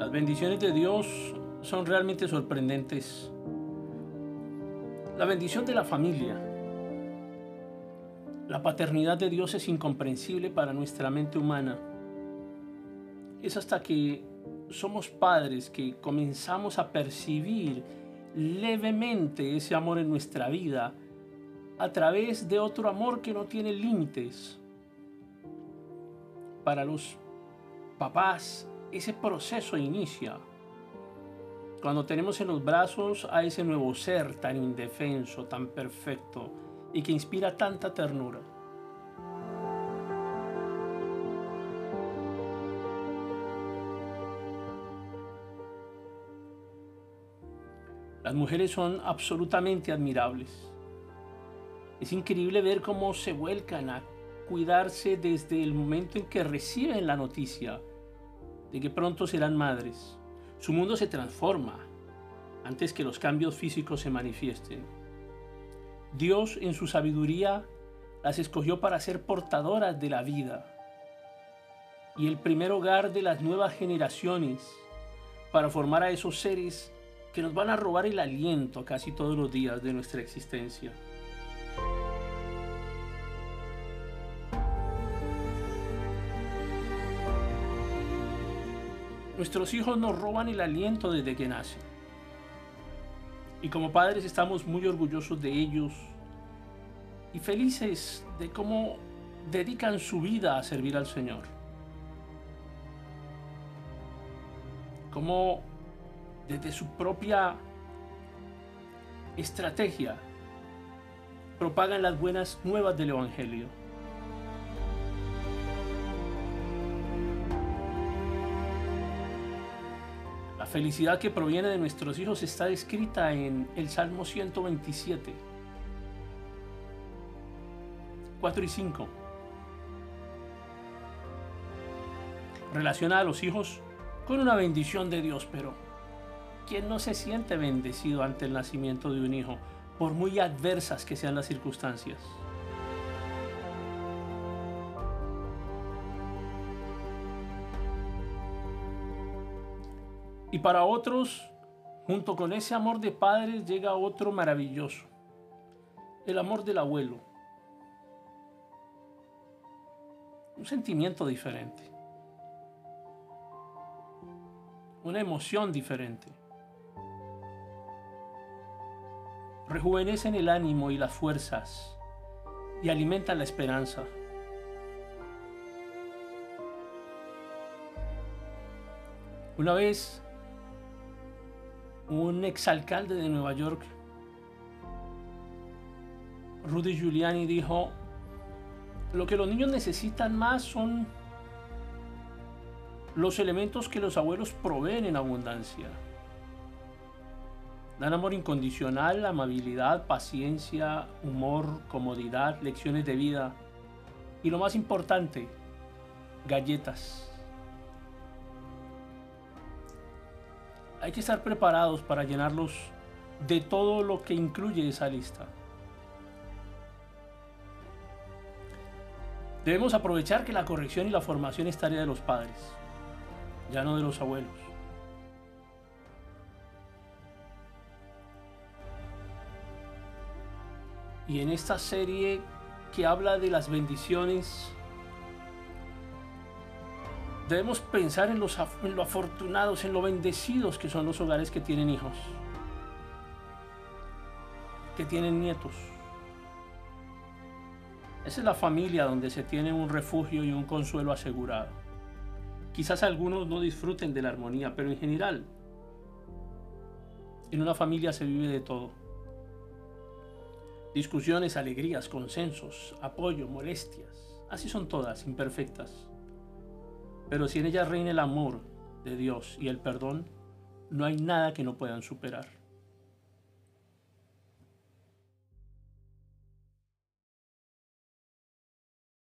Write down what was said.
Las bendiciones de Dios son realmente sorprendentes. La bendición de la familia. La paternidad de Dios es incomprensible para nuestra mente humana. Es hasta que somos padres que comenzamos a percibir levemente ese amor en nuestra vida a través de otro amor que no tiene límites. Para los papás, ese proceso inicia cuando tenemos en los brazos a ese nuevo ser tan indefenso, tan perfecto y que inspira tanta ternura. Las mujeres son absolutamente admirables. Es increíble ver cómo se vuelcan a cuidarse desde el momento en que reciben la noticia de que pronto serán madres. Su mundo se transforma antes que los cambios físicos se manifiesten. Dios en su sabiduría las escogió para ser portadoras de la vida y el primer hogar de las nuevas generaciones para formar a esos seres que nos van a robar el aliento casi todos los días de nuestra existencia. Nuestros hijos nos roban el aliento desde que nacen. Y como padres estamos muy orgullosos de ellos y felices de cómo dedican su vida a servir al Señor. Cómo desde su propia estrategia propagan las buenas nuevas del Evangelio. Felicidad que proviene de nuestros hijos está escrita en el Salmo 127, 4 y 5. Relaciona a los hijos con una bendición de Dios, pero ¿Quién no se siente bendecido ante el nacimiento de un hijo, por muy adversas que sean las circunstancias? Y para otros, junto con ese amor de padres, llega otro maravilloso, el amor del abuelo. Un sentimiento diferente, una emoción diferente. rejuvenecen el ánimo y las fuerzas y alimentan la esperanza. Una vez, un exalcalde de Nueva York, Rudy Giuliani, dijo, lo que los niños necesitan más son los elementos que los abuelos proveen en abundancia. Dan amor incondicional, amabilidad, paciencia, humor, comodidad, lecciones de vida y lo más importante, galletas. Hay que estar preparados para llenarlos de todo lo que incluye esa lista. Debemos aprovechar que la corrección y la formación es tarea de los padres, ya no de los abuelos. Y en esta serie que habla de las bendiciones, debemos pensar en, los, lo afortunados, en lo bendecidos que son los hogares que tienen hijos, que tienen nietos. Esa es la familia donde se tiene un refugio y un consuelo asegurado. Quizás algunos no disfruten de la armonía, pero en general, en una familia se vive de todo. Discusiones, alegrías, consensos, apoyo, molestias, así son todas, imperfectas. Pero si en ellas reina el amor de Dios y el perdón, no hay nada que no puedan superar.